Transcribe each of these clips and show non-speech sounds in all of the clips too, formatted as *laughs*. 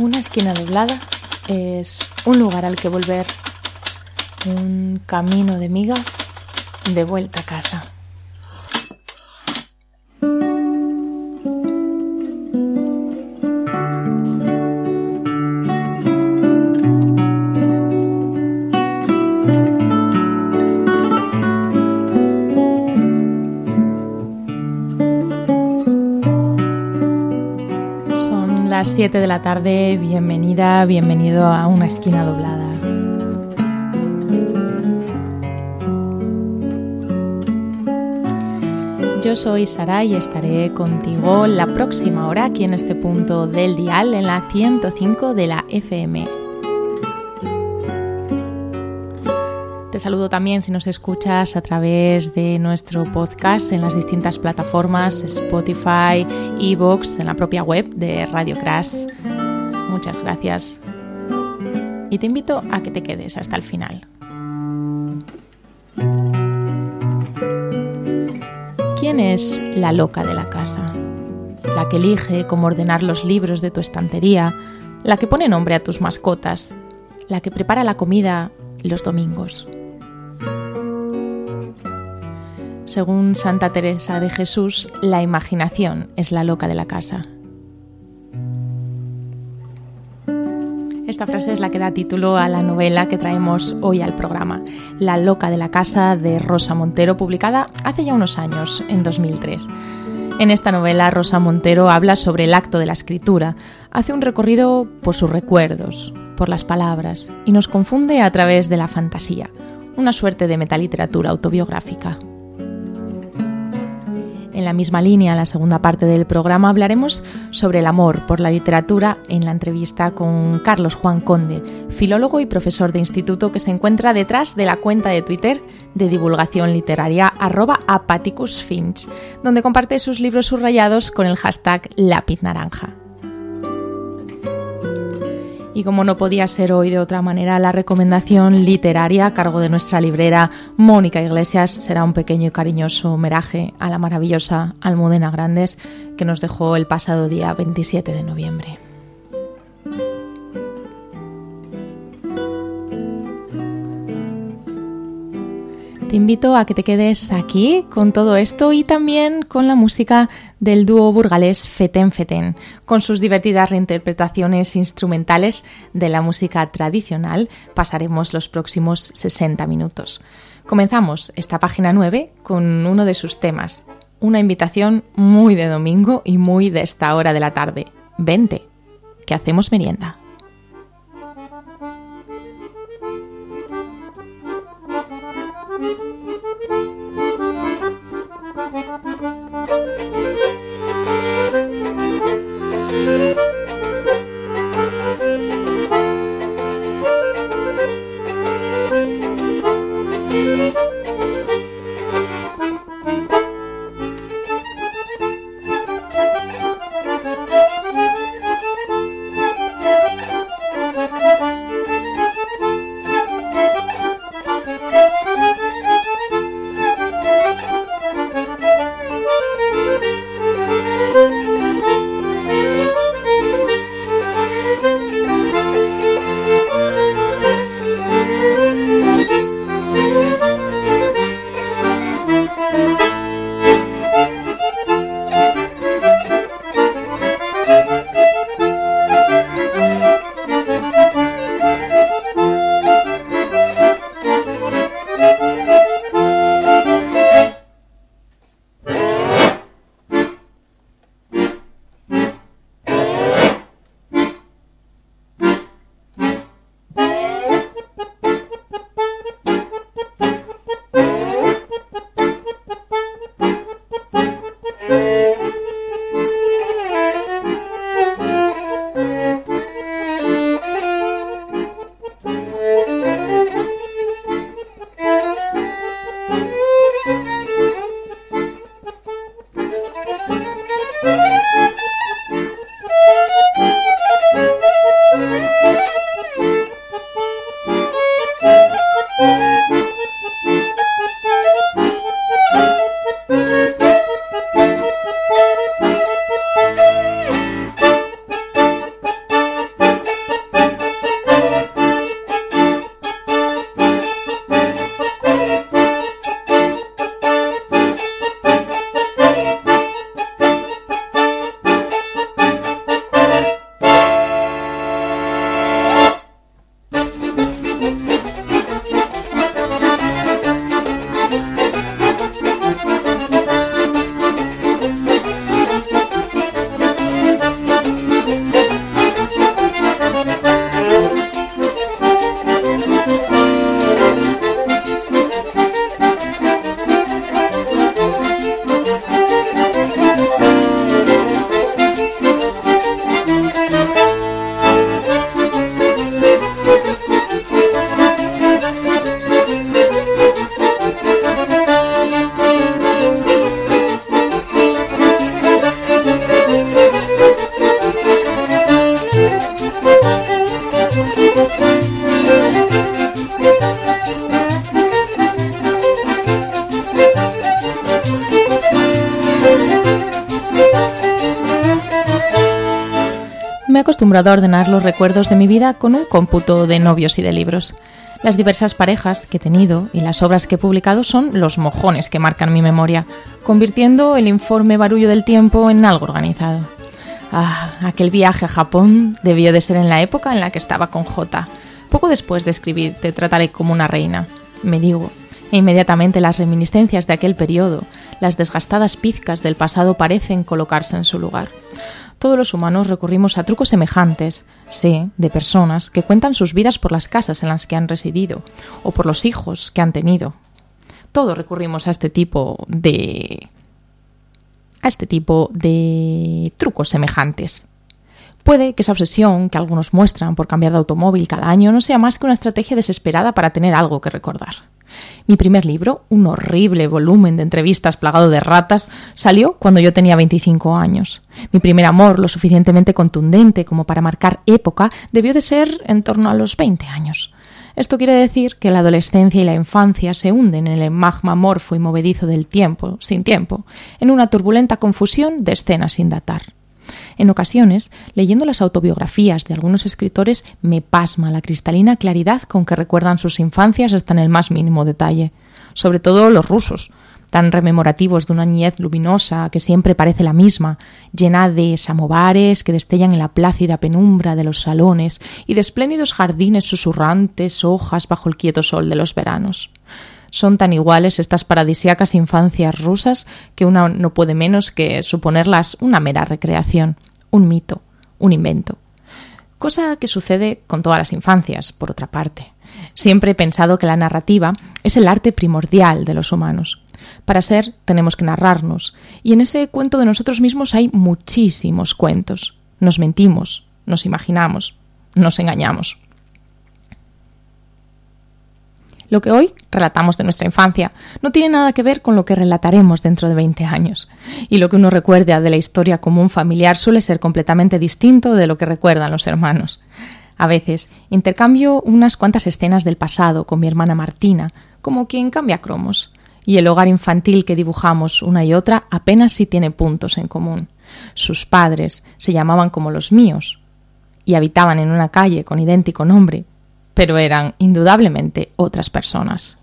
Una esquina doblada es un lugar al que volver, un camino de migas de vuelta a casa. 7 de la tarde, bienvenida, bienvenido a una esquina doblada. Yo soy Sara y estaré contigo la próxima hora aquí en este punto del dial, en la 105 de la FM. Saludo también si nos escuchas a través de nuestro podcast en las distintas plataformas Spotify, Evox, en la propia web de Radio Crash. Muchas gracias. Y te invito a que te quedes hasta el final. ¿Quién es la loca de la casa? La que elige cómo ordenar los libros de tu estantería, la que pone nombre a tus mascotas, la que prepara la comida los domingos. Según Santa Teresa de Jesús, la imaginación es la loca de la casa. Esta frase es la que da título a la novela que traemos hoy al programa, La loca de la casa de Rosa Montero, publicada hace ya unos años, en 2003. En esta novela, Rosa Montero habla sobre el acto de la escritura, hace un recorrido por sus recuerdos, por las palabras, y nos confunde a través de la fantasía, una suerte de metaliteratura autobiográfica. En la misma línea, la segunda parte del programa, hablaremos sobre el amor por la literatura en la entrevista con Carlos Juan Conde, filólogo y profesor de instituto que se encuentra detrás de la cuenta de Twitter de divulgación literaria arroba apaticusfinch, donde comparte sus libros subrayados con el hashtag lápiz naranja. Y como no podía ser hoy de otra manera, la recomendación literaria a cargo de nuestra librera Mónica Iglesias será un pequeño y cariñoso homenaje a la maravillosa Almudena Grandes que nos dejó el pasado día 27 de noviembre. Te invito a que te quedes aquí con todo esto y también con la música del dúo burgalés Feten Feten, con sus divertidas reinterpretaciones instrumentales de la música tradicional, pasaremos los próximos 60 minutos. Comenzamos esta página 9 con uno de sus temas, una invitación muy de domingo y muy de esta hora de la tarde. Vente, que hacemos merienda. A ordenar los recuerdos de mi vida con un cómputo de novios y de libros. Las diversas parejas que he tenido y las obras que he publicado son los mojones que marcan mi memoria, convirtiendo el informe barullo del tiempo en algo organizado. Ah, aquel viaje a Japón debió de ser en la época en la que estaba con J. Poco después de escribir Te trataré como una reina, me digo, e inmediatamente las reminiscencias de aquel periodo, las desgastadas pizcas del pasado parecen colocarse en su lugar. Todos los humanos recurrimos a trucos semejantes, sé, de personas que cuentan sus vidas por las casas en las que han residido o por los hijos que han tenido. Todos recurrimos a este tipo de a este tipo de trucos semejantes. Puede que esa obsesión que algunos muestran por cambiar de automóvil cada año no sea más que una estrategia desesperada para tener algo que recordar. Mi primer libro, un horrible volumen de entrevistas plagado de ratas, salió cuando yo tenía 25 años. Mi primer amor, lo suficientemente contundente como para marcar época, debió de ser en torno a los 20 años. Esto quiere decir que la adolescencia y la infancia se hunden en el magma morfo y movedizo del tiempo, sin tiempo, en una turbulenta confusión de escenas sin datar. En ocasiones, leyendo las autobiografías de algunos escritores, me pasma la cristalina claridad con que recuerdan sus infancias hasta en el más mínimo detalle. Sobre todo los rusos, tan rememorativos de una niñez luminosa que siempre parece la misma, llena de samovares que destellan en la plácida penumbra de los salones y de espléndidos jardines susurrantes, hojas bajo el quieto sol de los veranos. Son tan iguales estas paradisíacas infancias rusas que una no puede menos que suponerlas una mera recreación, un mito, un invento. Cosa que sucede con todas las infancias, por otra parte. Siempre he pensado que la narrativa es el arte primordial de los humanos. Para ser tenemos que narrarnos, y en ese cuento de nosotros mismos hay muchísimos cuentos. Nos mentimos, nos imaginamos, nos engañamos. Lo que hoy relatamos de nuestra infancia no tiene nada que ver con lo que relataremos dentro de 20 años. Y lo que uno recuerda de la historia común familiar suele ser completamente distinto de lo que recuerdan los hermanos. A veces intercambio unas cuantas escenas del pasado con mi hermana Martina, como quien cambia cromos, y el hogar infantil que dibujamos una y otra apenas si tiene puntos en común. Sus padres se llamaban como los míos y habitaban en una calle con idéntico nombre, pero eran indudablemente otras personas.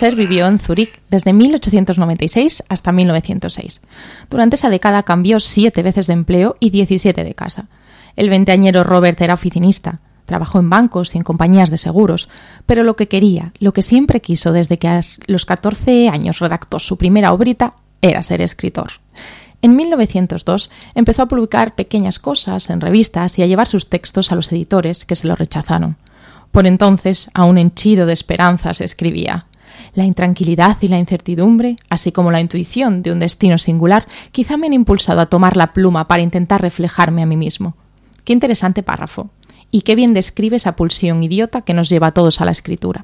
Vivió en Zúrich desde 1896 hasta 1906. Durante esa década cambió siete veces de empleo y 17 de casa. El veinteañero Robert era oficinista, trabajó en bancos y en compañías de seguros, pero lo que quería, lo que siempre quiso desde que a los 14 años redactó su primera obrita, era ser escritor. En 1902 empezó a publicar pequeñas cosas en revistas y a llevar sus textos a los editores que se lo rechazaron. Por entonces, aún henchido de esperanzas, escribía La intranquilidad y la incertidumbre, así como la intuición de un destino singular, quizá me han impulsado a tomar la pluma para intentar reflejarme a mí mismo. Qué interesante párrafo. Y qué bien describe esa pulsión idiota que nos lleva a todos a la escritura.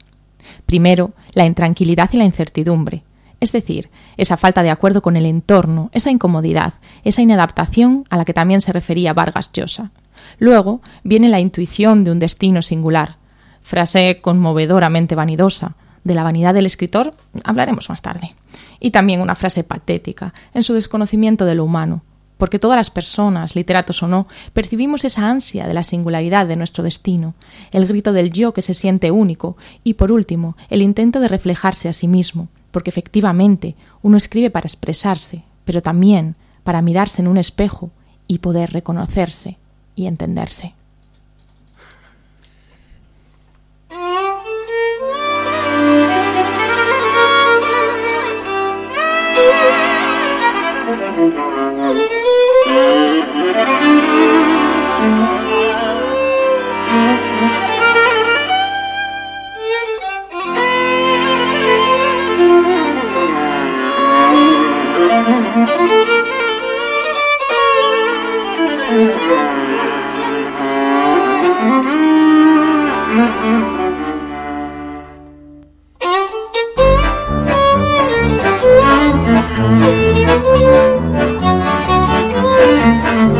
Primero, la intranquilidad y la incertidumbre. Es decir, esa falta de acuerdo con el entorno, esa incomodidad, esa inadaptación a la que también se refería Vargas Llosa. Luego viene la intuición de un destino singular, frase conmovedoramente vanidosa. De la vanidad del escritor hablaremos más tarde. Y también una frase patética, en su desconocimiento de lo humano, porque todas las personas, literatos o no, percibimos esa ansia de la singularidad de nuestro destino, el grito del yo que se siente único, y por último, el intento de reflejarse a sí mismo, porque efectivamente uno escribe para expresarse, pero también para mirarse en un espejo y poder reconocerse y entenderse. Mm-hmm. Thank you.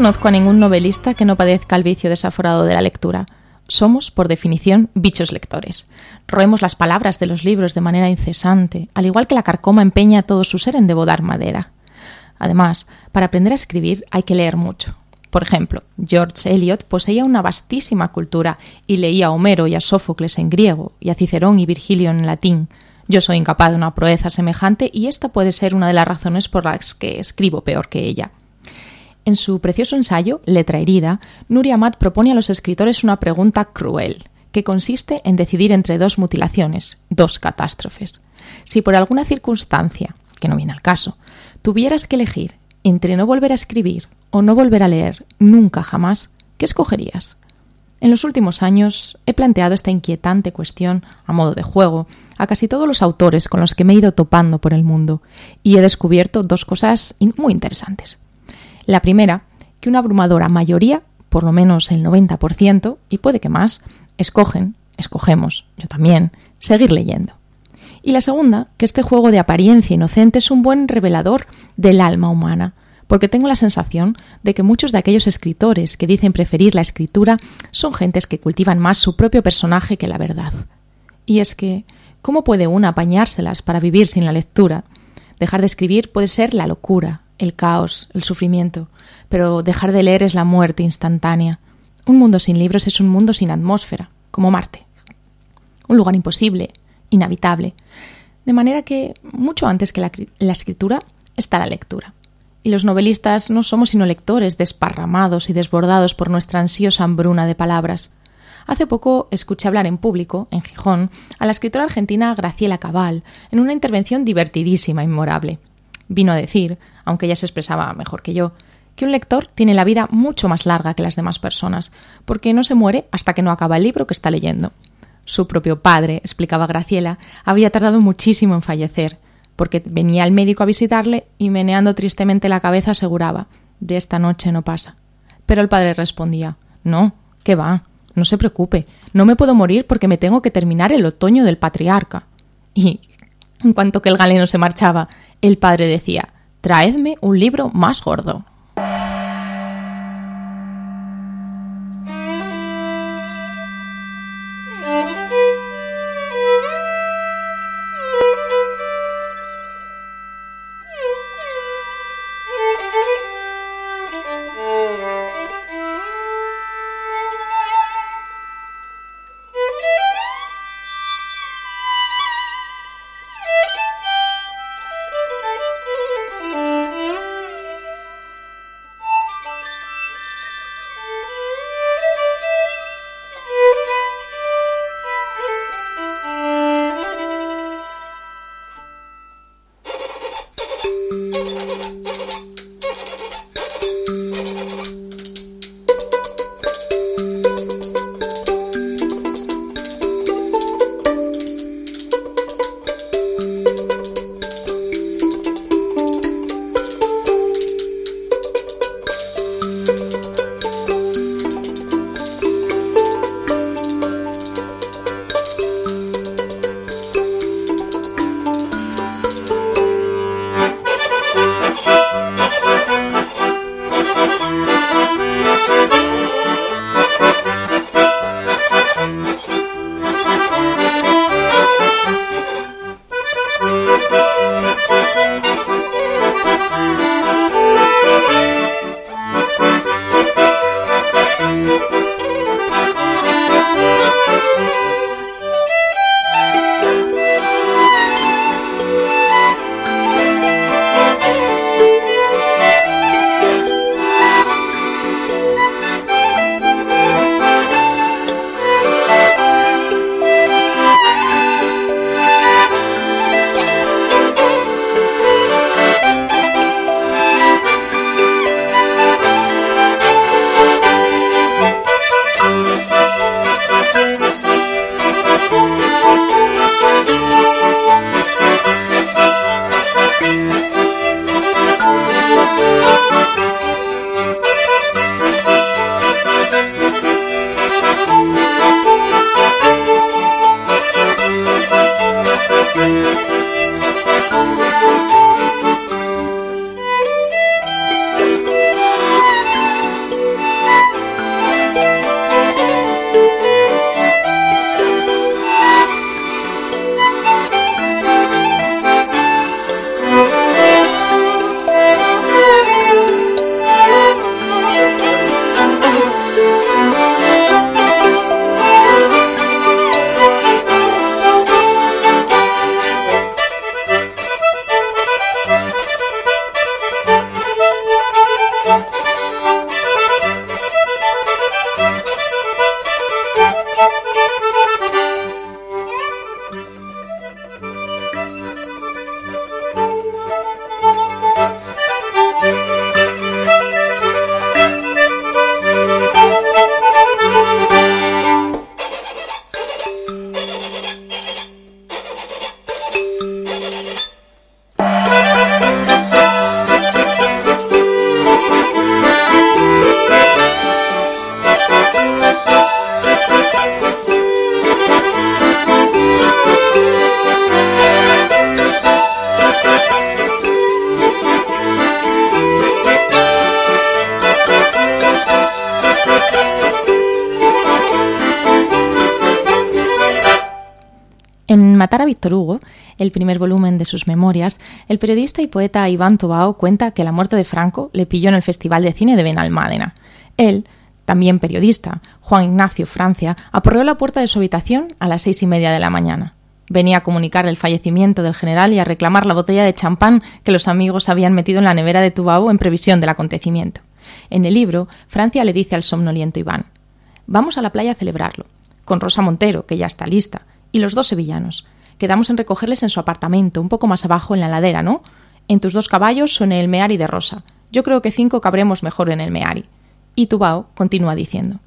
Conozco a ningún novelista que no padezca el vicio desaforado de la lectura. Somos, por definición, bichos lectores. Roemos las palabras de los libros de manera incesante, al igual que la carcoma empeña todo su ser en devodar madera. Además, para aprender a escribir hay que leer mucho. Por ejemplo, George Eliot poseía una vastísima cultura y leía a Homero y a Sófocles en griego y a Cicerón y Virgilio en latín. Yo soy incapaz de una proeza semejante y esta puede ser una de las razones por las que escribo peor que ella. En su precioso ensayo, Letra herida, Nuria Amat propone a los escritores una pregunta cruel, que consiste en decidir entre dos mutilaciones, dos catástrofes. Si por alguna circunstancia, que no viene al caso, tuvieras que elegir entre no volver a escribir o no volver a leer nunca jamás, ¿qué escogerías? En los últimos años he planteado esta inquietante cuestión, a modo de juego, a casi todos los autores con los que me he ido topando por el mundo, y he descubierto dos cosas muy interesantes. La primera, que una abrumadora mayoría, por lo menos el 90%, y puede que más, escogen, escogemos, yo también, seguir leyendo. Y la segunda, que este juego de apariencia inocente es un buen revelador del alma humana, porque tengo la sensación de que muchos de aquellos escritores que dicen preferir la escritura son gentes que cultivan más su propio personaje que la verdad. Y es que, ¿cómo puede una apañárselas para vivir sin la lectura? Dejar de escribir puede ser la locura, el caos, el sufrimiento, pero dejar de leer es la muerte instantánea. Un mundo sin libros es un mundo sin atmósfera, como Marte. Un lugar imposible, inhabitable. De manera que, mucho antes que la, escritura, está la lectura. Y los novelistas no somos sino lectores desparramados y desbordados por nuestra ansiosa hambruna de palabras. Hace poco escuché hablar en público, en Gijón, a la escritora argentina Graciela Cabal, en una intervención divertidísima inmorable. Vino a decir, aunque ella se expresaba mejor que yo, que un lector tiene la vida mucho más larga que las demás personas, porque no se muere hasta que no acaba el libro que está leyendo. Su propio padre, explicaba Graciela, había tardado muchísimo en fallecer, porque venía el médico a visitarle y meneando tristemente la cabeza aseguraba de esta noche no pasa. Pero el padre respondía No, ¿qué va? No se preocupe, no me puedo morir porque me tengo que terminar el otoño del patriarca. Y en cuanto que el galeno se marchaba, el padre decía Traedme un libro más gordo. El primer volumen de sus memorias, el periodista y poeta Iván Tobao cuenta que la muerte de Franco le pilló en el Festival de Cine de Benalmádena. Él, también periodista, Juan Ignacio Francia, aporreó la puerta de su habitación a las seis y media de la mañana. Venía a comunicar el fallecimiento del general y a reclamar la botella de champán que los amigos habían metido en la nevera de Tubao en previsión del acontecimiento. En el libro, Francia le dice al somnoliento Iván: Vamos a la playa a celebrarlo, con Rosa Montero, que ya está lista, y los dos sevillanos. Quedamos en recogerles en su apartamento, un poco más abajo en la ladera, ¿no? En tus dos caballos o en el Meari de Rosa. Yo creo que cinco cabremos mejor en el Meari. Y Tubao continúa diciendo.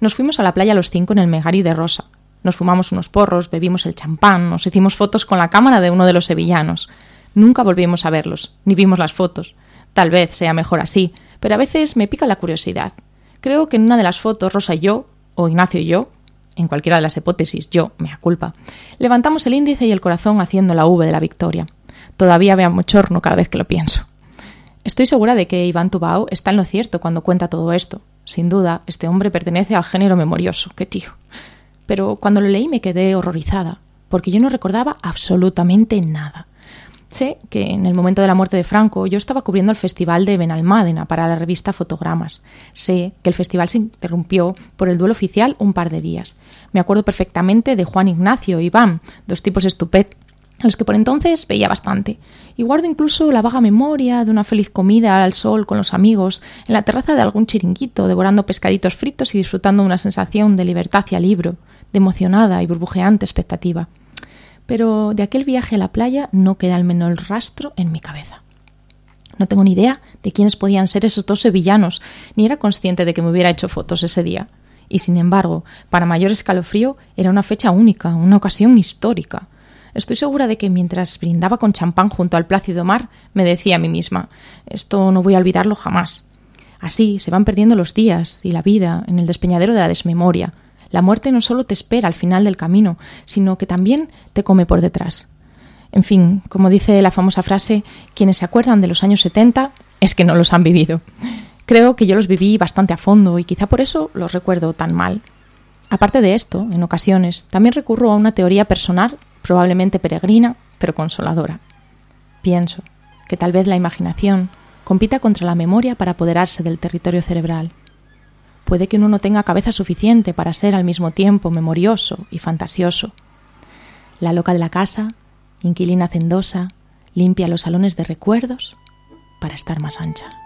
Nos fuimos a la playa los cinco en el Meari de Rosa. Nos fumamos unos porros, bebimos el champán, nos hicimos fotos con la cámara de uno de los sevillanos. Nunca volvimos a verlos, ni vimos las fotos. Tal vez sea mejor así, pero a veces me pica la curiosidad. Creo que en una de las fotos Rosa y yo, o Ignacio y yo, en cualquiera de las hipótesis, yo, mea culpa, levantamos el índice y el corazón haciendo la V de la victoria. Todavía veo mochorno cada vez que lo pienso. Estoy segura de que Iván Tubao está en lo cierto cuando cuenta todo esto. Sin duda, este hombre pertenece al género memorioso. ¡Qué tío! Pero cuando lo leí me quedé horrorizada, porque yo no recordaba absolutamente nada. Sé que en el momento de la muerte de Franco yo estaba cubriendo el festival de Benalmádena para la revista Fotogramas. Sé que el festival se interrumpió por el duelo oficial un par de días. Me acuerdo perfectamente de Juan Ignacio y Iván, dos tipos estupendos a los que por entonces veía bastante. Y guardo incluso la vaga memoria de una feliz comida al sol con los amigos, en la terraza de algún chiringuito, devorando pescaditos fritos y disfrutando una sensación de libertad y libro, de emocionada y burbujeante expectativa pero de aquel viaje a la playa no queda el menor rastro en mi cabeza. No tengo ni idea de quiénes podían ser esos dos sevillanos, ni era consciente de que me hubiera hecho fotos ese día. Y sin embargo, para mayor escalofrío, era una fecha única, una ocasión histórica. Estoy segura de que mientras brindaba con champán junto al plácido mar, me decía a mí misma esto no voy a olvidarlo jamás. Así se van perdiendo los días y la vida en el despeñadero de la desmemoria, la muerte no solo te espera al final del camino, sino que también te come por detrás. En fin, como dice la famosa frase, quienes se acuerdan de los años 70 es que no los han vivido. Creo que yo los viví bastante a fondo y quizá por eso los recuerdo tan mal. Aparte de esto, en ocasiones, también recurro a una teoría personal, probablemente peregrina, pero consoladora. Pienso que tal vez la imaginación compita contra la memoria para apoderarse del territorio cerebral puede que uno no tenga cabeza suficiente para ser al mismo tiempo memorioso y fantasioso. La loca de la casa, inquilina hacendosa, limpia los salones de recuerdos para estar más ancha.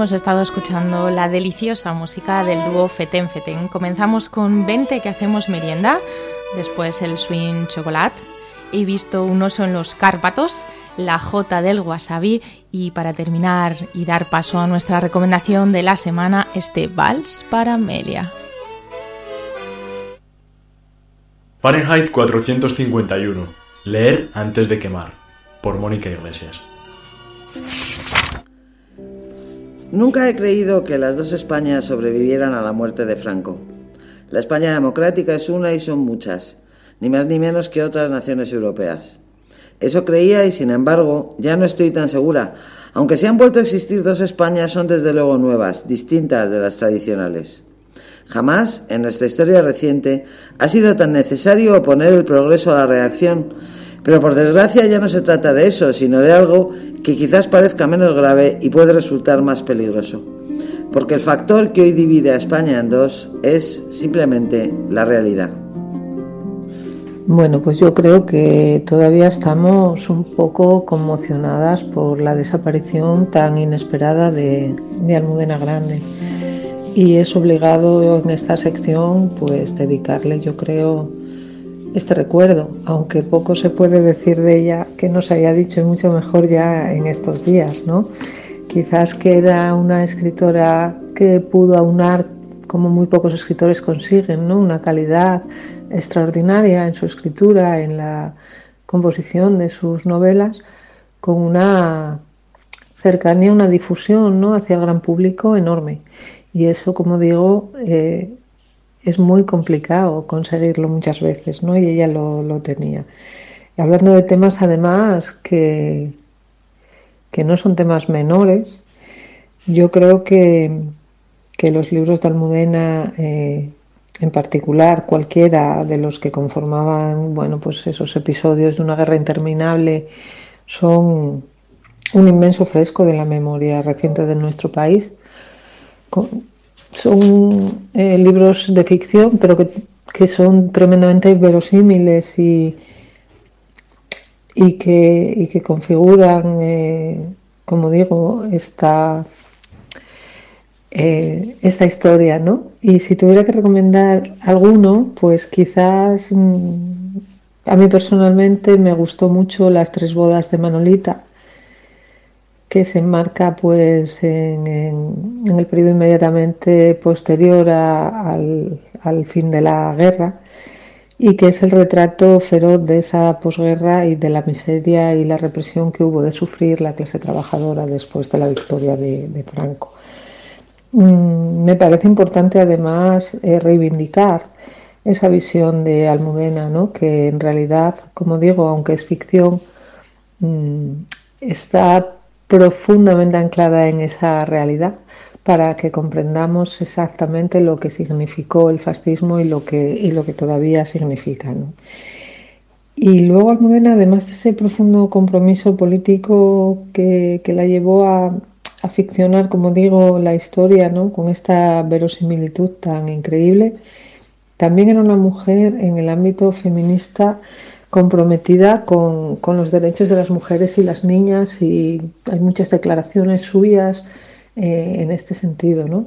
Hemos estado escuchando la deliciosa música del dúo Feten Feten. Comenzamos con 20 que hacemos merienda, después el swing chocolate. He visto un oso en los Cárpatos, la J del wasabi y para terminar y dar paso a nuestra recomendación de la semana, este vals para Amelia. Fahrenheit 451. Leer antes de quemar. Por Mónica Iglesias. Nunca he creído que las dos Españas sobrevivieran a la muerte de Franco. La España democrática es una y son muchas, ni más ni menos que otras naciones europeas. Eso creía y sin embargo ya no estoy tan segura. Aunque se han vuelto a existir dos Españas, son desde luego nuevas, distintas de las tradicionales. Jamás en nuestra historia reciente ha sido tan necesario oponer el progreso a la reacción, pero por desgracia ya no se trata de eso, sino de algo que quizás parezca menos grave y puede resultar más peligroso. Porque el factor que hoy divide a España en dos es simplemente la realidad. Bueno, pues yo creo que todavía estamos un poco conmocionadas por la desaparición tan inesperada de, Almudena Grande. Y es obligado en esta sección pues dedicarle, yo creo, este recuerdo, aunque poco se puede decir de ella que no se haya dicho y mucho mejor ya en estos días, ¿no? Quizás que era una escritora que pudo aunar como muy pocos escritores consiguen, ¿no? Una calidad extraordinaria en su escritura, en la composición de sus novelas, con una cercanía, una difusión ¿no? hacia el gran público enorme. Y eso, como digo, eh, es muy complicado conseguirlo muchas veces, ¿no? Y ella lo, tenía. hablando de temas, además, que, que no son temas menores, yo creo que, que los libros de Almudena, eh, en particular cualquiera de los que conformaban, bueno, pues esos episodios de una guerra interminable, son un inmenso fresco de la memoria reciente de nuestro país son eh, libros de ficción, pero que, son tremendamente verosímiles y, y, que, que configuran, eh, como digo, esta, eh, esta historia, ¿no? Y si tuviera que recomendar alguno, pues quizás mm, a mí personalmente me gustó mucho Las tres bodas de Manolita que se enmarca pues en, el periodo inmediatamente posterior al, fin de la guerra y que es el retrato feroz de esa posguerra y de la miseria y la represión que hubo de sufrir la clase trabajadora después de la victoria de, Franco. Mm, me parece importante además eh, reivindicar esa visión de Almudena, ¿no? que en realidad, como digo, aunque es ficción, mm, está profundamente anclada en esa realidad para que comprendamos exactamente lo que significó el fascismo y lo que, y lo que todavía significa. Y luego Almudena, además de ese profundo compromiso político que, la llevó a, a, ficcionar, como digo, la historia ¿no? con esta verosimilitud tan increíble, también era una mujer en el ámbito feminista comprometida con, los derechos de las mujeres y las niñas y hay muchas declaraciones suyas eh, en este sentido, ¿no?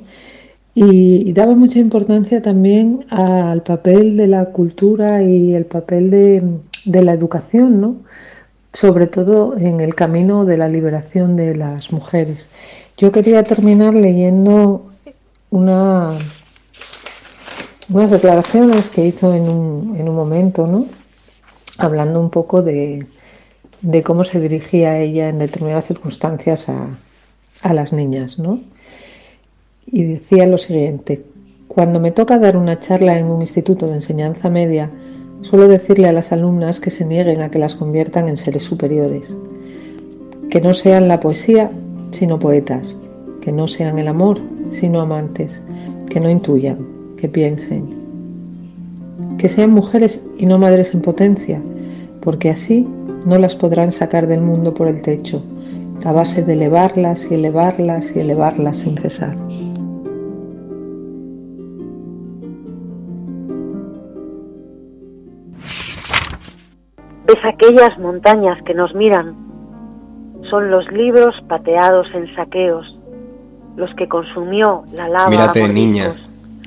Y, daba mucha importancia también al papel de la cultura y el papel de, la educación, ¿no? sobre todo en el camino de la liberación de las mujeres. Yo quería terminar leyendo una, unas declaraciones que hizo en un, en un momento, ¿no? Hablando un poco de, cómo se dirigía ella en determinadas circunstancias a, a las niñas, ¿no? Y decía lo siguiente, cuando me toca dar una charla en un instituto de enseñanza media, suelo decirle a las alumnas que se nieguen a que las conviertan en seres superiores, que no sean la poesía, sino poetas, que no sean el amor, sino amantes, que no intuyan, que piensen, que sean mujeres y no madres en potencia, porque así no las podrán sacar del mundo por el techo, a base de elevarlas y elevarlas y elevarlas sin cesar. Ves aquellas montañas que nos miran, son los libros pateados en saqueos, los que consumió la lava. Mírate, niña,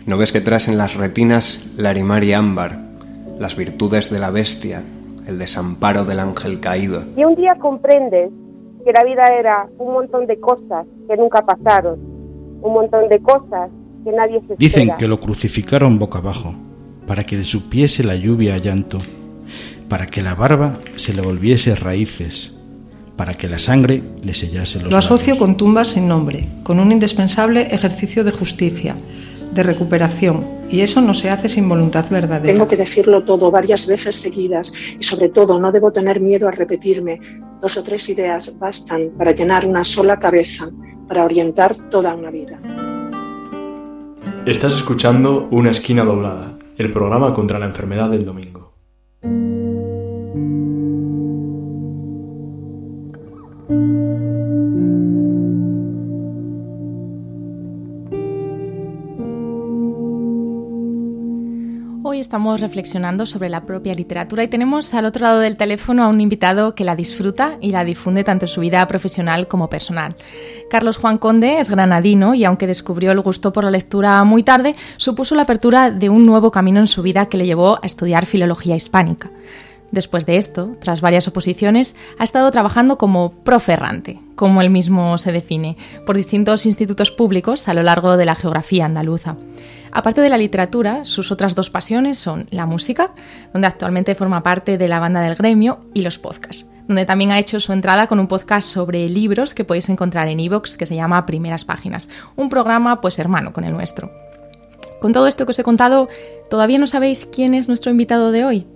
¿no ves que traes en las retinas la y ámbar, las virtudes de la bestia, el desamparo del ángel caído? Y un día comprendes que la vida era un montón de cosas que nunca pasaron, un montón de cosas que nadie se Dicen que lo crucificaron boca abajo, para que le supiese la lluvia a llanto, para que la barba se le volviese raíces, para que la sangre le sellase los Lo asocio con tumbas sin nombre, con un indispensable ejercicio de justicia, de recuperación, y eso no se hace sin voluntad verdadera. Tengo que decirlo todo varias veces seguidas y sobre todo no debo tener miedo a repetirme. Dos o tres ideas bastan para llenar una sola cabeza, para orientar toda una vida. Estás escuchando Una esquina doblada, el programa contra la enfermedad del domingo. Estamos reflexionando sobre la propia literatura y tenemos al otro lado del teléfono a un invitado que la disfruta y la difunde tanto en su vida profesional como personal. Carlos Juan Conde es granadino y aunque descubrió el gusto por la lectura muy tarde, supuso la apertura de un nuevo camino en su vida que le llevó a estudiar filología hispánica. Después de esto, tras varias oposiciones, ha estado trabajando como profe errante, como él mismo se define, por distintos institutos públicos a lo largo de la geografía andaluza. Aparte de la literatura, sus otras dos pasiones son la música, donde actualmente forma parte de la banda del gremio, y los podcasts, donde también ha hecho su entrada con un podcast sobre libros que podéis encontrar en iVoox que se llama Primeras Páginas, un programa pues hermano con el nuestro. Con todo esto que os he contado, ¿todavía no sabéis quién es nuestro invitado de hoy?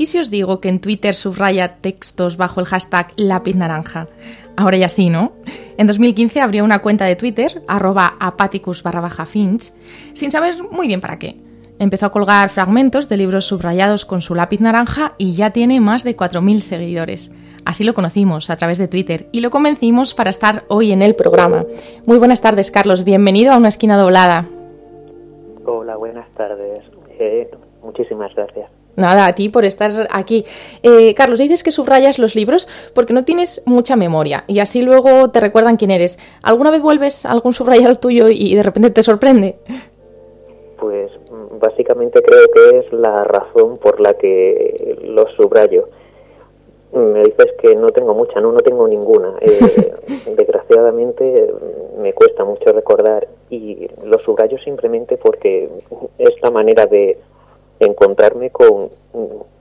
¿Y si os digo que en Twitter subraya textos bajo el hashtag lápiz naranja? Ahora ya sí, ¿no? En 2015 abrió una cuenta de Twitter, arroba apaticus barra sin saber muy bien para qué. Empezó a colgar fragmentos de libros subrayados con su lápiz naranja y ya tiene más de 4.000 seguidores. Así lo conocimos a través de Twitter y lo convencimos para estar hoy en el programa. Muy buenas tardes, Carlos. Bienvenido a una esquina doblada. Hola, buenas tardes. Eh, muchísimas gracias. Nada, a ti por estar aquí. Eh, Carlos, dices que subrayas los libros porque no tienes mucha memoria y así luego te recuerdan quién eres. ¿Alguna vez vuelves a algún subrayado tuyo y de repente te sorprende? Pues básicamente creo que es la razón por la que los subrayo. Me dices que no tengo mucha, no, no tengo ninguna. *laughs* Eh, desgraciadamente me cuesta mucho recordar y los subrayo simplemente porque es la manera de encontrarme con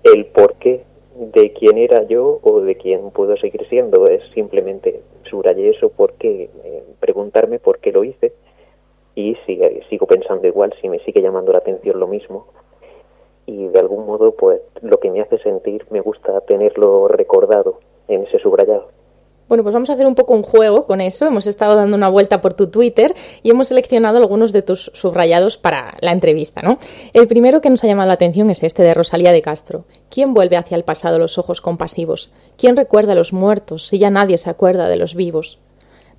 el porqué de quién era yo o de quién puedo seguir siendo. Es simplemente subrayé eso porque eh, preguntarme por qué lo hice y sigue, sigo pensando igual, si me sigue llamando la atención lo mismo. Y de algún modo, pues lo que me hace sentir me gusta tenerlo recordado en ese subrayado. Bueno, pues vamos a hacer un poco un juego con eso. Hemos estado dando una vuelta por tu Twitter y hemos seleccionado algunos de tus subrayados para la entrevista, ¿no? El primero que nos ha llamado la atención es este de Rosalía de Castro. ¿Quién vuelve hacia el pasado los ojos compasivos? ¿Quién recuerda a los muertos si ya nadie se acuerda de los vivos?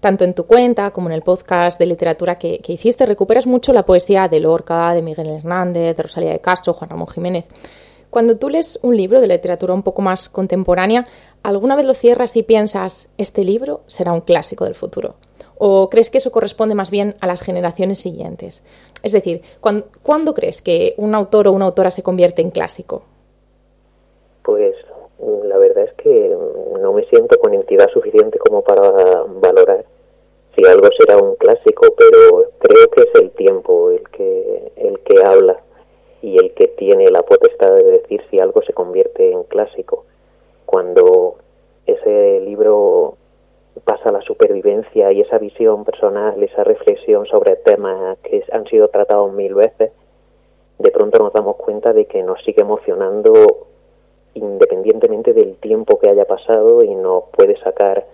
Tanto en tu cuenta como en el podcast de literatura que, que hiciste, recuperas mucho la poesía de Lorca, de Miguel Hernández, de Rosalía de Castro, Juan Ramón Jiménez. Cuando tú lees un libro de literatura un poco más contemporánea, ¿alguna vez lo cierras y piensas, este libro será un clásico del futuro? ¿O crees que eso corresponde más bien a las generaciones siguientes? Es decir, ¿cuándo, crees que un autor o una autora se convierte en clásico? Pues la verdad es que no me siento con entidad suficiente como para valorar si algo será un clásico, pero creo que es el tiempo el que, el que habla y el que tiene la potestad de decir si algo se convierte en clásico. Cuando ese libro pasa la supervivencia y esa visión personal, esa reflexión sobre temas que han sido tratados mil veces, de pronto nos damos cuenta de que nos sigue emocionando independientemente del tiempo que haya pasado y nos puede sacar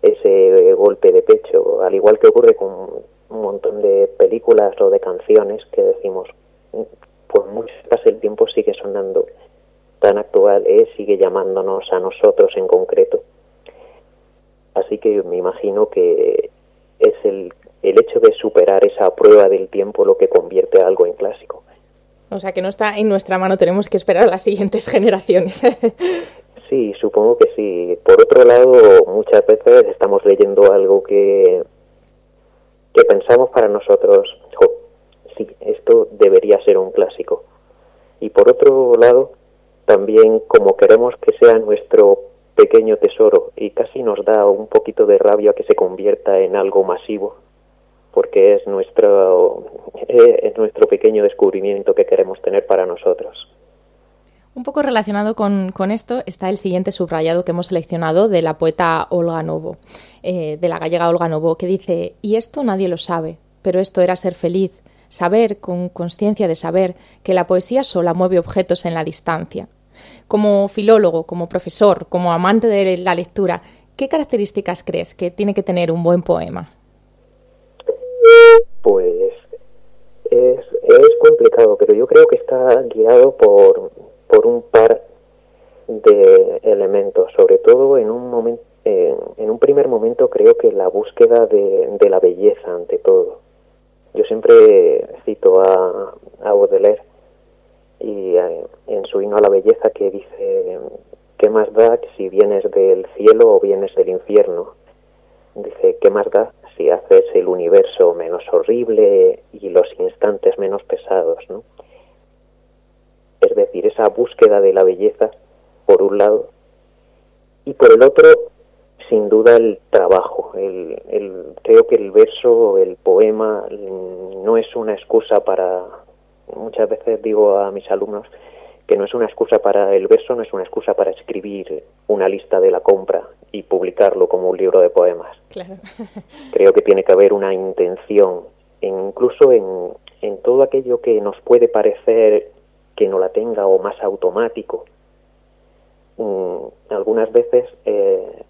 ese golpe de pecho, al igual que ocurre con un montón de películas o de canciones que decimos, pues muchas veces el tiempo sigue sonando tan actual, es, sigue llamándonos a nosotros en concreto. Así que me imagino que es el, el hecho de superar esa prueba del tiempo lo que convierte a algo en clásico. O sea que no está en nuestra mano, tenemos que esperar a las siguientes *laughs* generaciones. *laughs* sí, supongo que sí. Por otro lado, muchas veces estamos leyendo algo que que pensamos para nosotros, sí, esto debería ser un clásico. Y por otro lado, también como queremos que sea nuestro pequeño tesoro y casi nos da un poquito de rabia que se convierta en algo masivo, porque es nuestro, eh, es nuestro pequeño descubrimiento que queremos tener para nosotros. Un poco relacionado con, esto está el siguiente subrayado que hemos seleccionado de la poeta Olga Novo, eh, de la gallega Olga Novo, que dice, y esto nadie lo sabe, pero esto era ser feliz, saber, con conciencia de saber, que la poesía sola mueve objetos en la distancia. Como filólogo, como profesor, como amante de la lectura, ¿qué características crees que tiene que tener un buen poema? Pues es, complicado, pero yo creo que está guiado por, por un par de elementos, sobre todo en un en un primer momento creo que la búsqueda de, la belleza ante todo. Yo siempre cito a, a Baudelaire y eh, en su himno a la belleza que dice ¿qué más da si vienes del cielo o vienes del infierno? Dice ¿qué más da si haces el universo menos horrible y los instantes menos pesados? ¿no? es decir, esa búsqueda de la belleza, por un lado, y por el otro, sin duda, el trabajo. El, creo que el verso, el poema, no es una excusa para, muchas veces digo a mis alumnos, que no es una excusa para el verso, no es una excusa para escribir una lista de la compra y publicarlo como un libro de poemas. *laughs* Creo que tiene que haber una intención, incluso en, en todo aquello que nos puede parecer que no la tenga o más automático. Mm, algunas veces eh,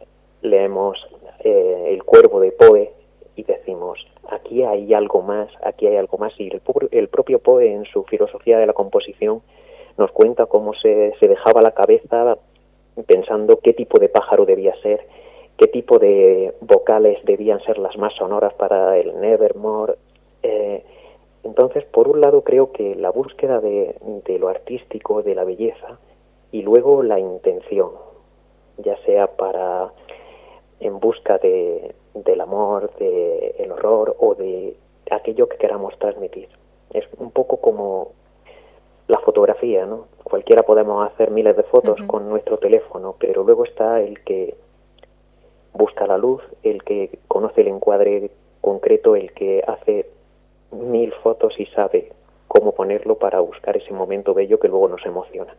leemos eh, El cuervo de Poe y decimos, aquí hay algo más, aquí hay algo más. Y el, el propio Poe en su filosofía de la composición nos cuenta cómo se, se dejaba la cabeza pensando qué tipo de pájaro debía ser, qué tipo de vocales debían ser las más sonoras para el Nevermore. Eh, entonces, por un lado, creo que la búsqueda de, lo artístico, de la belleza, y luego la intención, ya sea para en busca de, del amor, del horror o de aquello que queramos transmitir. Es un poco como la fotografía, ¿no? Cualquiera podemos hacer miles de fotos con nuestro teléfono, pero luego está el que busca la luz, el que conoce el encuadre concreto, el que hace mil fotos y sabe cómo ponerlo para buscar ese momento bello que luego nos emociona.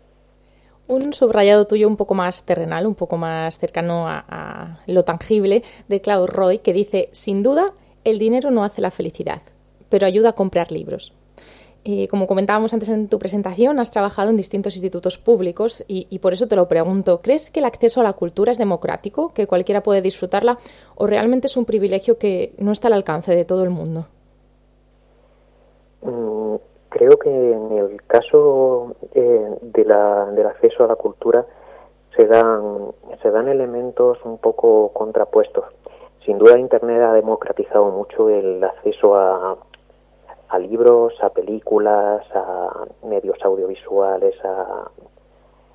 Un subrayado tuyo un poco más terrenal, un poco más cercano a, lo tangible, de Claude Roy, que dice, sin duda, el dinero no hace la felicidad, pero ayuda a comprar libros. Eh, como comentábamos antes en tu presentación, has trabajado en distintos institutos públicos y, por eso te lo pregunto. ¿Crees que el acceso a la cultura es democrático, que cualquiera puede disfrutarla, o realmente es un privilegio que no está al alcance de todo el mundo? Mm, creo que en el caso eh, de la, del acceso a la cultura se dan, se dan elementos un poco contrapuestos. Sin duda Internet ha democratizado mucho el acceso a, a libros, a películas, a medios audiovisuales, a,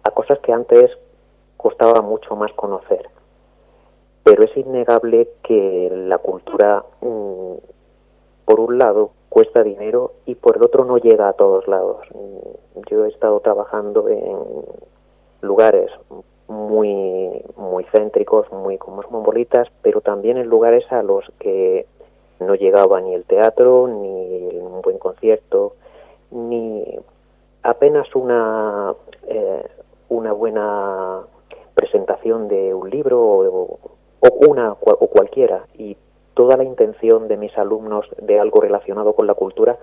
a cosas que antes costaba mucho más conocer. Pero es innegable que la cultura, mm, por un lado, cuesta dinero y por el otro no llega a todos lados. Yo he estado trabajando en lugares muy muy céntricos, muy cosmopolitas, pero también en lugares a los que no llegaba ni el teatro, ni un buen concierto, ni apenas una eh, una buena presentación de un libro o, una o cualquiera y toda la intención de mis alumnos de algo relacionado con la cultura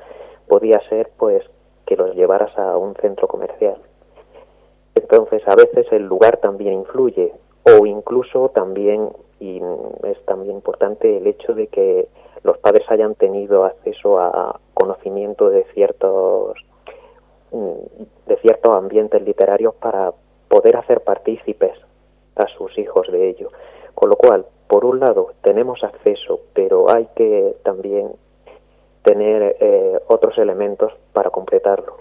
podía ser pues que los llevaras a un centro comercial. Entonces a veces el lugar también influye o incluso también y es también importante el hecho de que los padres hayan tenido acceso a conocimiento de ciertos de ciertos ambientes literarios para poder hacer partícipes a sus hijos de ello. Con lo cual, por un lado, tenemos acceso, pero hay que también tener eh, otros elementos para completarlo.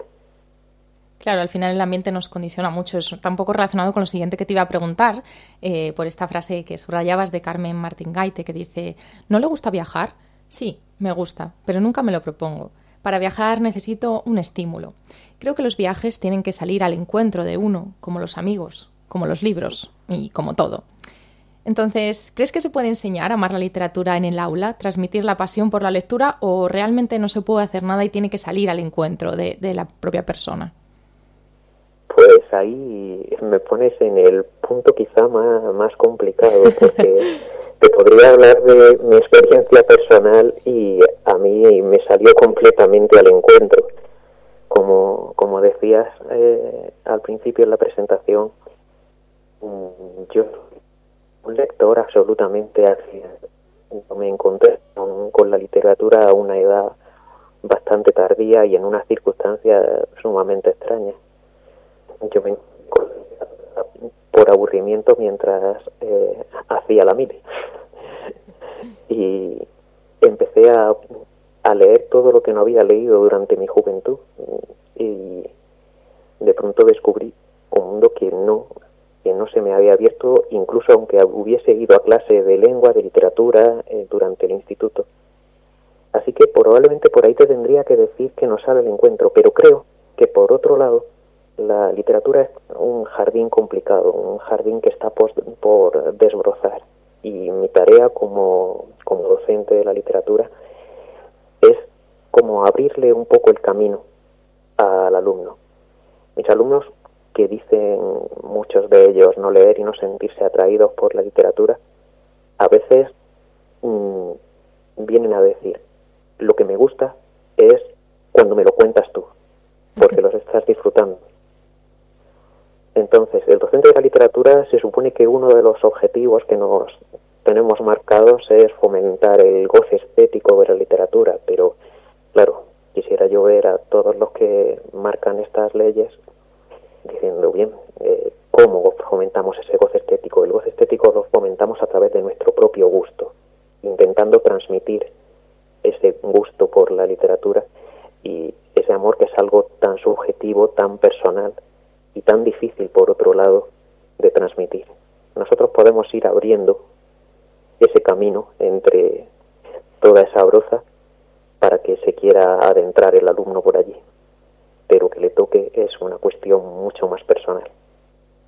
Claro, al final el ambiente nos condiciona mucho. Está un poco relacionado con lo siguiente que te iba a preguntar, eh, por esta frase que subrayabas de Carmen Martín Gaite, que dice, ¿no le gusta viajar? Sí, Me gusta, pero nunca me lo propongo. Para viajar necesito un estímulo. Creo que los viajes tienen que salir al encuentro de uno, como los amigos, como los libros y como todo. Entonces, ¿crees que se puede enseñar a amar la literatura en el aula, transmitir la pasión por la lectura o realmente no se puede hacer nada y tiene que salir al encuentro de, la propia persona? Pues ahí me pones en el punto quizá más, más complicado porque *laughs* te podría hablar de mi experiencia personal y a mí me salió completamente al encuentro. Como, como decías eh, al principio en la presentación, mm, yo un lector absolutamente Me encontré con, la literatura a una edad bastante tardía y en unas circunstancias sumamente extrañas. Yo me por aburrimiento mientras eh, hacía la mili. *laughs* y empecé a, a leer todo lo que no había leído durante mi juventud y de pronto descubrí un mundo que no que no se me había abierto incluso aunque hubiese ido a clase de lengua, de literatura eh, durante el instituto. Así que probablemente por ahí te tendría que decir que no sale el encuentro, pero creo que por otro lado la literatura es un jardín complicado, un jardín que está por, desbrozar. Y mi tarea como, como docente de la literatura es como abrirle un poco el camino al alumno. Mis alumnos, que dicen muchos de ellos no leer y no sentirse atraídos por la literatura, a veces mm, vienen a decir, lo que me gusta es cuando me lo cuentas tú, porque los estás disfrutando. Entonces, el docente de la literatura se supone que uno de los objetivos que nos tenemos marcados es fomentar el goce estético de la literatura, pero claro, quisiera yo ver a todos los que marcan estas leyes diciendo, bien, eh, ¿cómo fomentamos ese goce estético? El goce estético lo fomentamos a través de nuestro propio gusto, intentando transmitir ese gusto por la literatura y ese amor que es algo tan subjetivo, tan personal, y tan difícil, por otro lado, de transmitir. Nosotros podemos ir abriendo ese camino entre toda esa broza para que se quiera adentrar el alumno por allí, pero que le es una cuestión mucho más personal.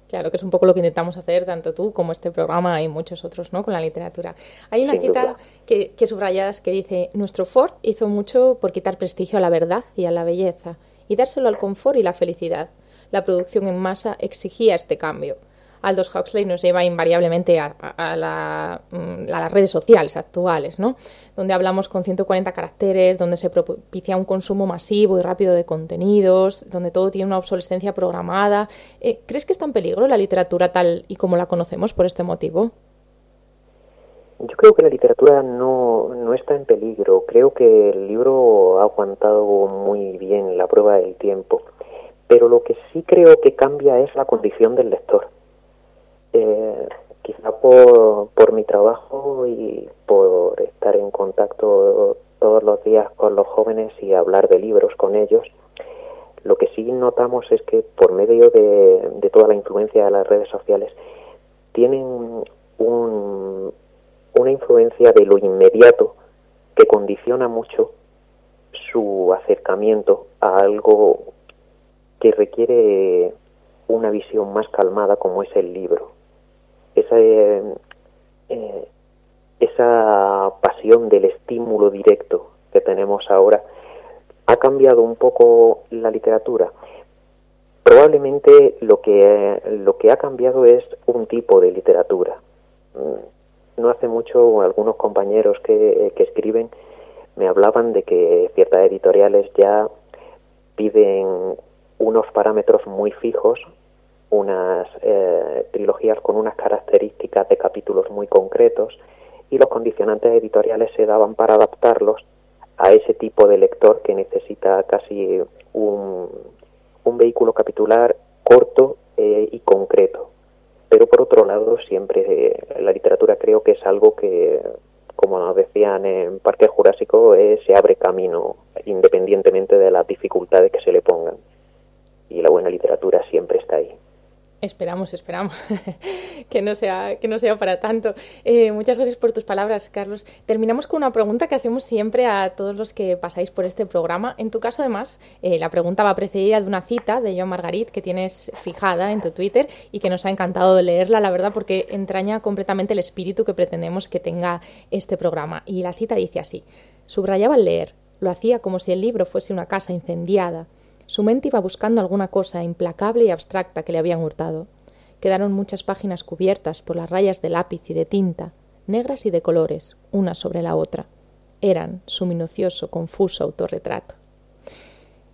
Claro, que es un poco lo que intentamos hacer tanto tú como este programa y muchos otros, ¿no? Con la literatura. Hay una cita que, que subrayas que dice: Nuestro Ford hizo mucho por quitar prestigio a la verdad y a la belleza y dárselo al confort y la felicidad la producción en masa exigía este cambio. Aldous Huxley nos lleva invariablemente a, mm, las redes sociales actuales, ¿no? donde hablamos con 140 caracteres, donde se propicia un consumo masivo y rápido de contenidos, donde todo tiene una obsolescencia programada. Eh, ¿Crees que está en peligro la literatura tal y como la conocemos por este motivo? Yo creo que la literatura no está en peligro. Creo que el libro ha aguantado muy bien la prueba del tiempo pero lo que sí creo que cambia es la condición del lector. Eh, quizá por, mi trabajo y por estar en contacto todos los días con los jóvenes y hablar de libros con ellos, lo que sí notamos es que por medio de, de toda la influencia de las redes sociales tienen un, una influencia de lo inmediato que condiciona mucho su acercamiento a algo que requiere una visión más calmada como es el libro. Esa, eh, eh, esa pasión del estímulo directo que tenemos ahora ha cambiado un poco la literatura. Probablemente lo que, lo que ha cambiado es un tipo de literatura. Mm, no hace mucho algunos compañeros que, que escriben me hablaban de que ciertas editoriales ya piden unos parámetros muy fijos, unas eh, trilogías con unas características de capítulos muy concretos y los condicionantes editoriales se daban para adaptarlos a ese tipo de lector que necesita casi un, un vehículo capitular corto eh, y concreto. Pero por otro lado, siempre eh, la literatura creo que es algo que, como nos decían en Parque Jurásico, se abre camino independientemente de las dificultades que se le pongan y la buena literatura siempre está ahí. Esperamos, esperamos *laughs* que no sea que no sea para tanto. Eh, muchas gracias por tus palabras, Carlos. Terminamos con una pregunta que hacemos siempre a todos los que pasáis por este programa. En tu caso, además, eh, la pregunta va precedida de una cita de Joan Margarit que tienes fijada en tu Twitter y que nos ha encantado leerla, la verdad, porque entraña completamente el espíritu que pretendemos que tenga este programa. Y la cita dice así: subrayaba al leer, lo hacía como si el libro fuese una casa incendiada su mente iba buscando alguna cosa implacable y abstracta que le habían hurtado. Quedaron muchas páginas cubiertas por las rayas de lápiz y de tinta, negras y de colores, una sobre la otra. Eran su minucioso, confuso autorretrato.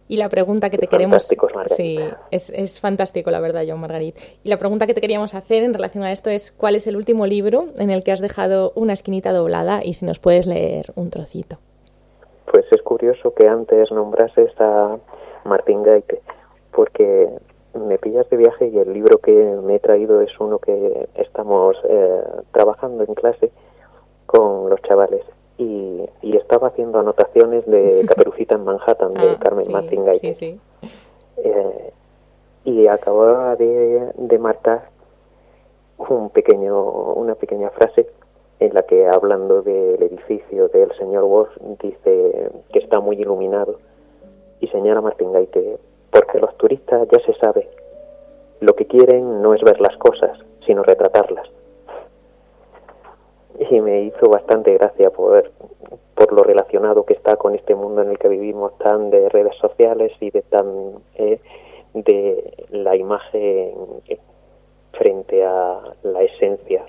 Y la pregunta que te queremos. Sí, es, es, fantástico, la verdad, John Margarit. Y la pregunta que te queríamos hacer en relación a esto es: ¿cuál es el último libro en el que has dejado una esquinita doblada? Y si nos puedes leer un trocito. Pues es curioso que antes nombrases a Martín Gaite, porque me pillas de viaje y el libro que me he traído es uno que estamos eh, trabajando en clase con los chavales. Y, estaba haciendo anotaciones de *laughs* Caperucita en Manhattan de ah, Carmen Martín Gaite. Eh, y acababa de, de marcar un pequeño, una pequeña frase en la que hablando del edificio del señor Wolf dice que está muy iluminado y señala Martín Gaite, porque los turistas ya se sabe, lo que quieren no es ver las cosas, sino retratarlas. Y me hizo bastante gracia por, por lo relacionado que está con este mundo en el que vivimos tan de redes sociales y de tan eh, de la imagen frente a la esencia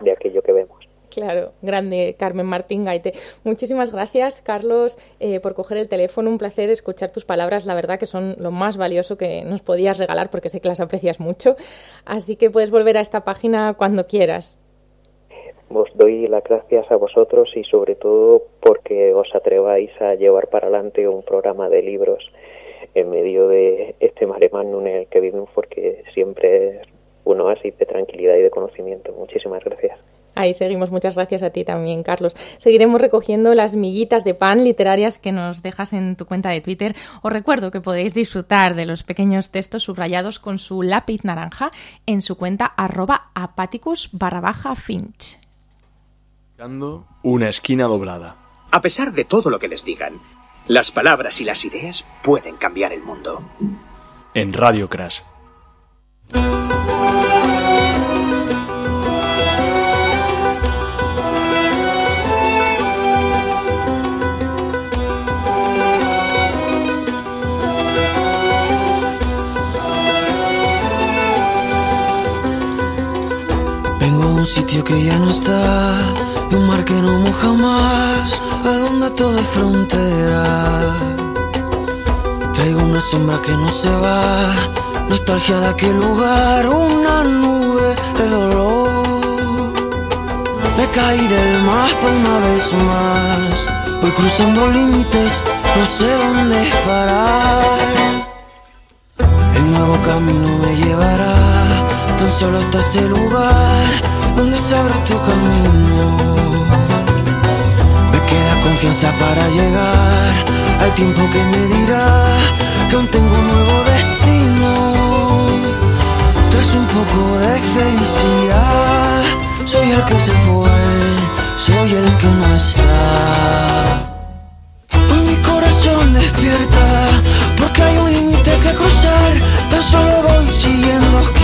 de aquello que vemos. Claro, grande Carmen Martín Gaite. Muchísimas gracias, Carlos, eh, por coger el teléfono. Un placer escuchar tus palabras. La verdad que son lo más valioso que nos podías regalar porque sé que las aprecias mucho. Así que puedes volver a esta página cuando quieras. Os doy las gracias a vosotros y sobre todo porque os atreváis a llevar para adelante un programa de libros en medio de este maremán en el que vivimos porque siempre es un oasis de tranquilidad y de conocimiento. Muchísimas gracias. Ahí seguimos. Muchas gracias a ti también, Carlos. Seguiremos recogiendo las miguitas de pan literarias que nos dejas en tu cuenta de Twitter. Os recuerdo que podéis disfrutar de los pequeños textos subrayados con su lápiz naranja en su cuenta arroba apaticus barra baja finch. Una esquina doblada. A pesar de todo lo que les digan, las palabras y las ideas pueden cambiar el mundo. En Radio Crash sitio que ya no está, y un mar que no moja más, a donde todo es frontera. Traigo una sombra que no se va, nostalgia de aquel lugar, una nube de dolor. Me caí del mapa una vez más, voy cruzando límites, no sé dónde parar. El nuevo camino me llevará tan solo hasta ese lugar donde se abre tu camino. Me queda confianza para llegar al tiempo que me dirá que aún tengo un nuevo destino. Tras un poco de felicidad, soy el que se fue, soy el que no está. Hoy mi corazón despierta porque hay un límite que cruzar, tan solo voy siguiendo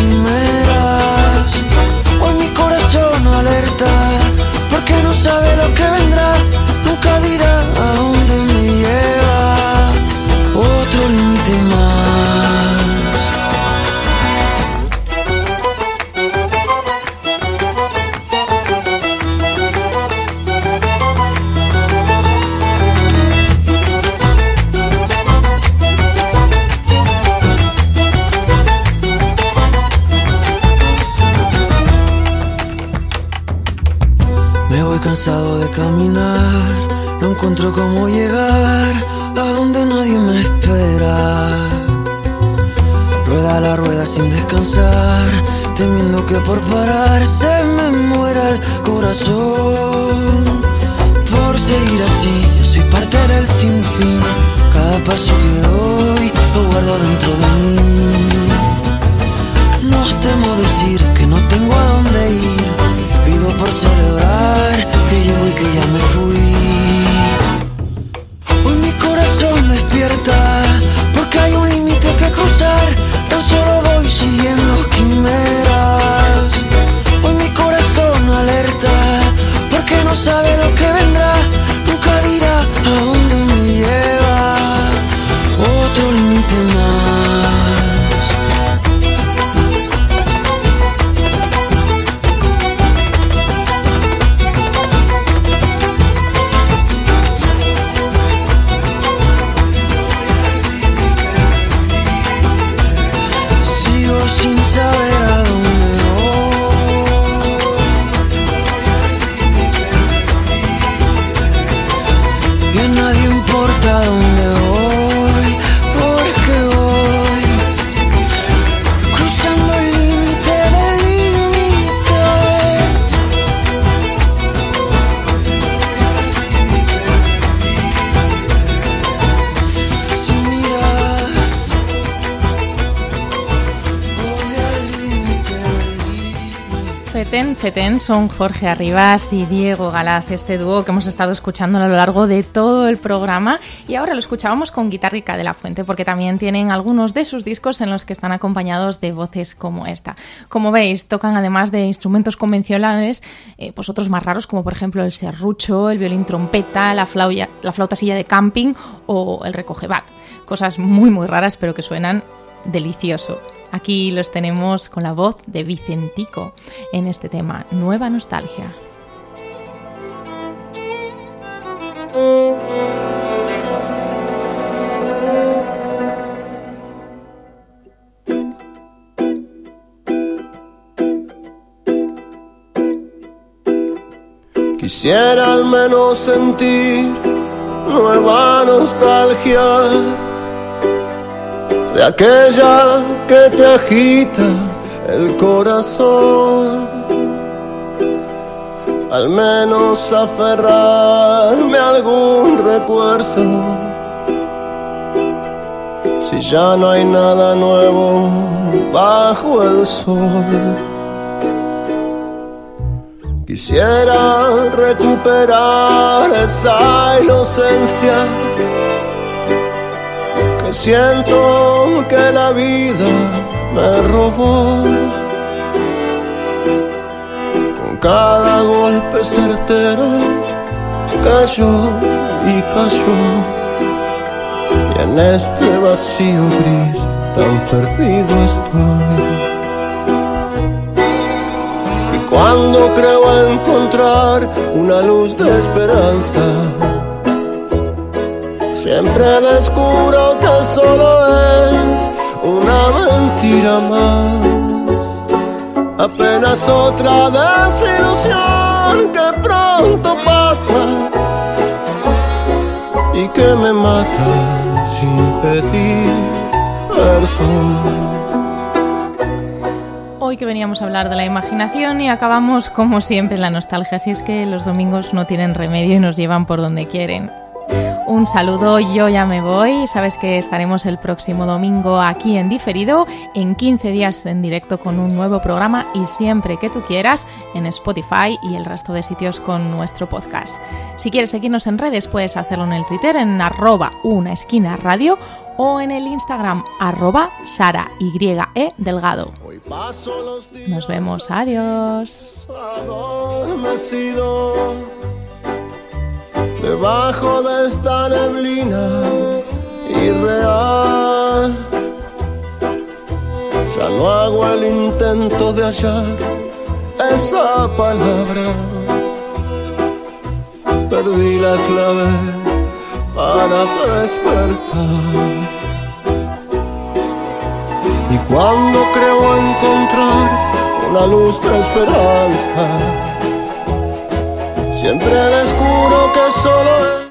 Feten son Jorge Arribas y Diego Galaz, este dúo que hemos estado escuchando a lo largo de todo el programa y ahora lo escuchábamos con Guitarrica de la Fuente porque también tienen algunos de sus discos en los que están acompañados de voces como esta. Como veis, tocan además de instrumentos convencionales, eh, pues otros más raros como por ejemplo el serrucho, el violín trompeta, la, flauta, la flauta silla de camping o el recogebat. Cosas muy muy raras pero que suenan delicioso. Aquí los tenemos con la voz de Vicentico en este tema, Nueva Nostalgia. Quisiera al menos sentir nueva nostalgia de aquella que te agita el corazón. Al menos aferrarme algún recuerdo. Si ya no hay nada nuevo bajo el sol. Quisiera recuperar esa inocencia siento que la vida me robó. Con cada golpe certero cayó y cayó. Y en este vacío gris tan perdido estoy. Y cuando creo encontrar una luz de esperanza, Siempre descubro que solo es una mentira más. Apenas otra desilusión que pronto pasa y que me mata sin pedir perdón. Hoy que veníamos a hablar de la imaginación y acabamos como siempre la nostalgia, así es que los domingos no tienen remedio y nos llevan por donde quieren. Un saludo, yo ya me voy. Sabes que estaremos el próximo domingo aquí en diferido, en 15 días en directo con un nuevo programa y siempre que tú quieras en Spotify y el resto de sitios con nuestro podcast. Si quieres seguirnos en redes puedes hacerlo en el Twitter en arroba una esquina radio o en el Instagram arroba Sara Y e Delgado. Nos vemos, adiós debajo de esta neblina irreal. Ya no hago el intento de hallar esa palabra. Perdí la clave para despertar. Y cuando creo encontrar una luz de esperanza, Siempre descubro que solo